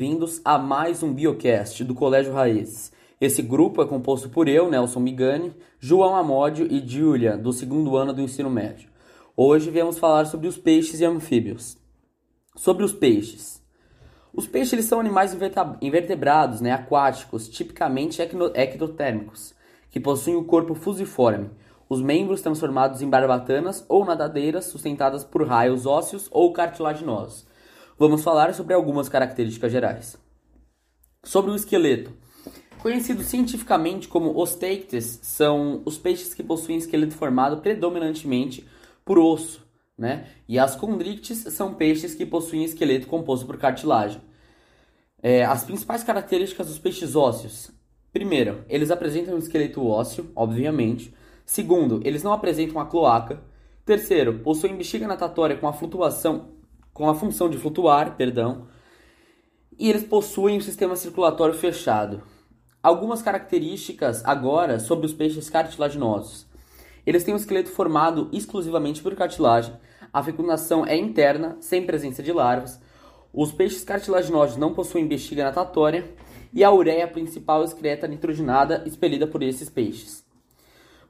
Bem-vindos a mais um Biocast do Colégio Raiz. Esse grupo é composto por eu, Nelson Migani, João Amódio e Júlia, do segundo ano do ensino médio. Hoje viemos falar sobre os peixes e anfíbios. Sobre os peixes. Os peixes eles são animais invertebrados, né, aquáticos, tipicamente ectotérmicos, que possuem o corpo fusiforme, os membros transformados em barbatanas ou nadadeiras sustentadas por raios ósseos ou cartilaginosos vamos falar sobre algumas características gerais. Sobre o esqueleto. Conhecidos cientificamente como osteictes, são os peixes que possuem esqueleto formado predominantemente por osso, né? E as condrictes são peixes que possuem esqueleto composto por cartilagem. É, as principais características dos peixes ósseos. Primeiro, eles apresentam um esqueleto ósseo, obviamente. Segundo, eles não apresentam a cloaca. Terceiro, possuem bexiga natatória com a flutuação com a função de flutuar, perdão, e eles possuem um sistema circulatório fechado. Algumas características agora sobre os peixes cartilaginosos. Eles têm um esqueleto formado exclusivamente por cartilagem. A fecundação é interna, sem presença de larvas. Os peixes cartilaginosos não possuem bexiga natatória e a ureia principal excreta nitrogenada expelida por esses peixes.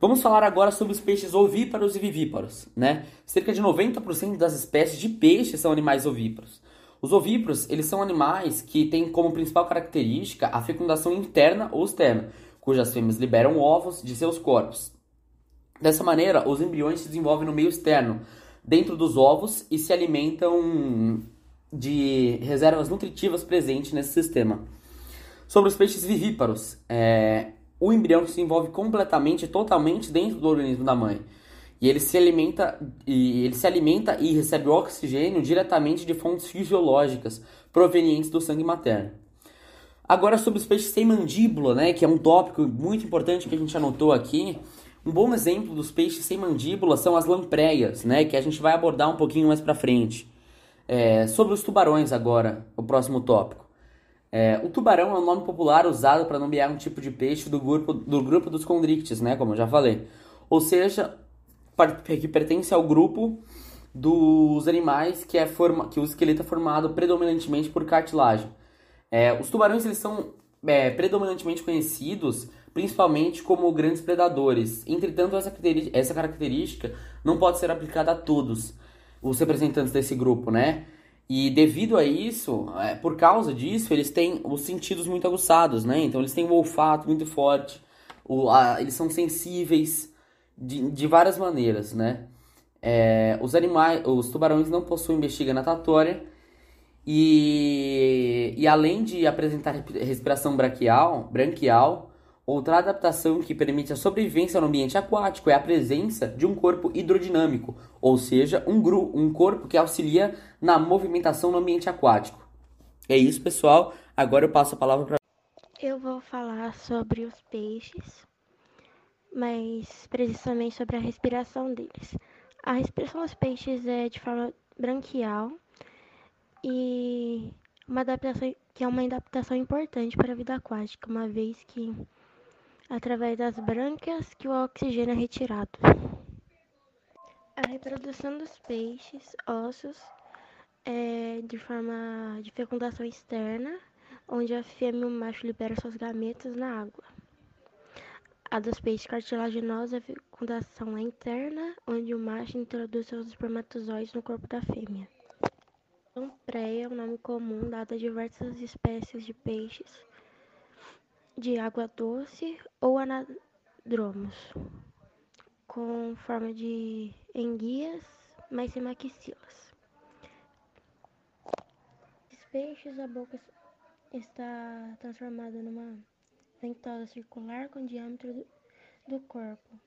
Vamos falar agora sobre os peixes ovíparos e vivíparos, né? Cerca de 90% das espécies de peixes são animais ovíparos. Os ovíparos, eles são animais que têm como principal característica a fecundação interna ou externa, cujas fêmeas liberam ovos de seus corpos. Dessa maneira, os embriões se desenvolvem no meio externo, dentro dos ovos, e se alimentam de reservas nutritivas presentes nesse sistema. Sobre os peixes vivíparos, é, o embrião se envolve completamente, totalmente dentro do organismo da mãe. E ele se alimenta e ele se alimenta e recebe oxigênio diretamente de fontes fisiológicas provenientes do sangue materno. Agora sobre os peixes sem mandíbula, né, que é um tópico muito importante que a gente anotou aqui. Um bom exemplo dos peixes sem mandíbula são as lampreias, né, que a gente vai abordar um pouquinho mais para frente. É, sobre os tubarões agora, o próximo tópico. É, o tubarão é um nome popular usado para nomear um tipo de peixe do grupo, do grupo dos condrictes, né, como eu já falei. Ou seja, que pertence ao grupo dos animais que, é forma, que o esqueleto é formado predominantemente por cartilagem. É, os tubarões eles são é, predominantemente conhecidos principalmente como grandes predadores. Entretanto, essa, essa característica não pode ser aplicada a todos os representantes desse grupo, né? E devido a isso, é, por causa disso, eles têm os sentidos muito aguçados, né? Então eles têm o olfato muito forte, o, a, eles são sensíveis de, de várias maneiras, né? É, os animais, os tubarões não possuem bexiga natatória e, e além de apresentar respiração braquial, branquial, Outra adaptação que permite a sobrevivência no ambiente aquático é a presença de um corpo hidrodinâmico, ou seja, um, gru um corpo que auxilia na movimentação no ambiente aquático. É isso, pessoal. Agora eu passo a palavra para. Eu vou falar sobre os peixes, mas precisamente sobre a respiração deles. A respiração dos peixes é de forma branquial e uma adaptação que é uma adaptação importante para a vida aquática, uma vez que através das brânquias que o oxigênio é retirado. A reprodução dos peixes ossos é de forma de fecundação externa, onde a fêmea e o macho liberam suas gametas na água. A dos peixes cartilaginosos, a fecundação é interna, onde o macho introduz seus espermatozoides no corpo da fêmea. Lampreia é um nome comum dado a diversas espécies de peixes de água doce ou anadromos, com forma de enguias, mas sem maxilas. Os peixes, a boca está transformada numa ventosa circular com diâmetro do, do corpo,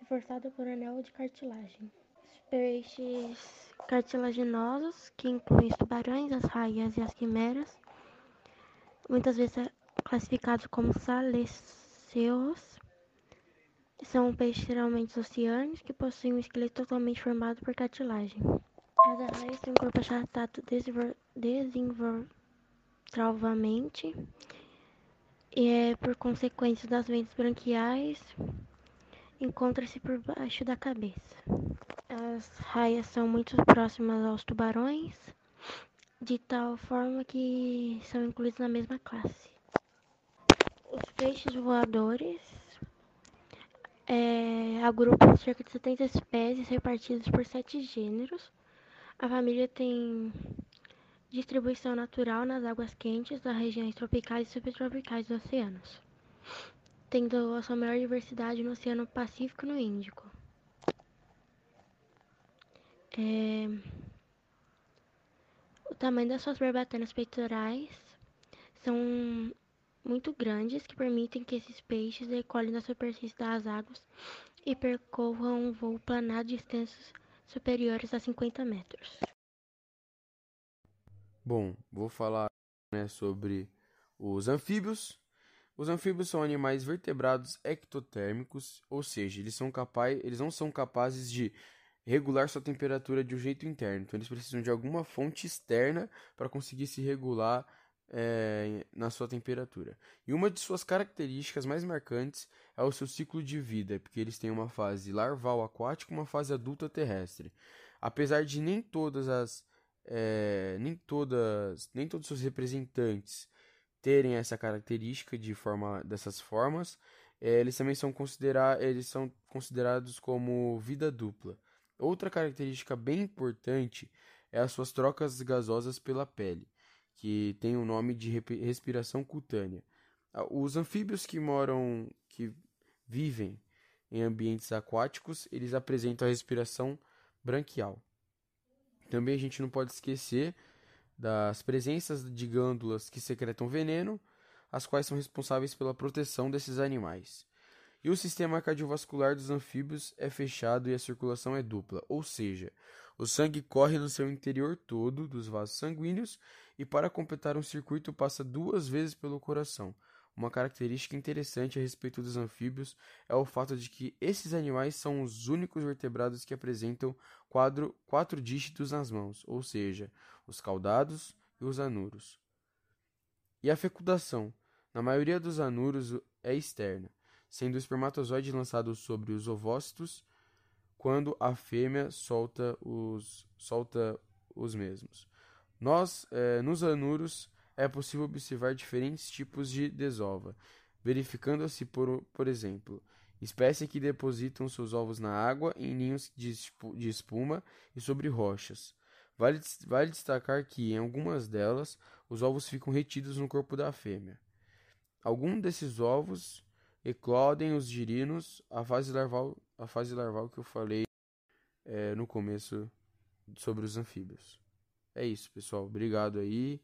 reforçada por anel de cartilagem. Os peixes cartilaginosos, que incluem os tubarões, as raias e as quimeras, muitas vezes classificados como saleceus, são peixes geralmente oceânicos que possuem um esqueleto totalmente formado por cartilagem. Cada raia tem um corpo achatado desenvolvamente e é por consequência das ventas branquiais encontra-se por baixo da cabeça. As raias são muito próximas aos tubarões de tal forma que são incluídos na mesma classe. Os peixes voadores é, agrupam cerca de 70 espécies repartidas por sete gêneros. A família tem distribuição natural nas águas quentes das regiões tropicais e subtropicais dos oceanos, tendo a sua maior diversidade no Oceano Pacífico e no Índico. É... O tamanho das suas barbatanas peitorais são muito grandes que permitem que esses peixes decolhem da superfície das águas e percorram um voo planado de distâncias superiores a 50 metros. Bom, vou falar né, sobre os anfíbios. Os anfíbios são animais vertebrados ectotérmicos, ou seja, eles, são capaz, eles não são capazes de regular sua temperatura de um jeito interno. Então, eles precisam de alguma fonte externa para conseguir se regular é, na sua temperatura. E uma de suas características mais marcantes é o seu ciclo de vida, porque eles têm uma fase larval aquática e uma fase adulta terrestre. Apesar de nem todas as é, nem todas nem todos os seus representantes terem essa característica de forma dessas formas, é, eles também são, considerar, eles são considerados como vida dupla. Outra característica bem importante é as suas trocas gasosas pela pele que tem o nome de respiração cutânea. Ah, os anfíbios que moram, que vivem em ambientes aquáticos, eles apresentam a respiração branquial. Também a gente não pode esquecer das presenças de glândulas que secretam veneno, as quais são responsáveis pela proteção desses animais. E o sistema cardiovascular dos anfíbios é fechado e a circulação é dupla, ou seja, o sangue corre no seu interior todo dos vasos sanguíneos e, para completar um circuito, passa duas vezes pelo coração. Uma característica interessante a respeito dos anfíbios é o fato de que esses animais são os únicos vertebrados que apresentam quadro, quatro dígitos nas mãos, ou seja, os caudados e os anuros. E a fecundação? Na maioria dos anuros é externa, sendo o espermatozoide lançado sobre os ovócitos quando a fêmea solta os, solta os mesmos. Nós, é, nos anuros, é possível observar diferentes tipos de desova, verificando-se, por, por exemplo, espécies que depositam seus ovos na água, em ninhos de, de espuma e sobre rochas. Vale, vale destacar que, em algumas delas, os ovos ficam retidos no corpo da fêmea. Alguns desses ovos eclodem os girinos, a fase larval, a fase larval que eu falei é, no começo sobre os anfíbios. É isso, pessoal. Obrigado aí.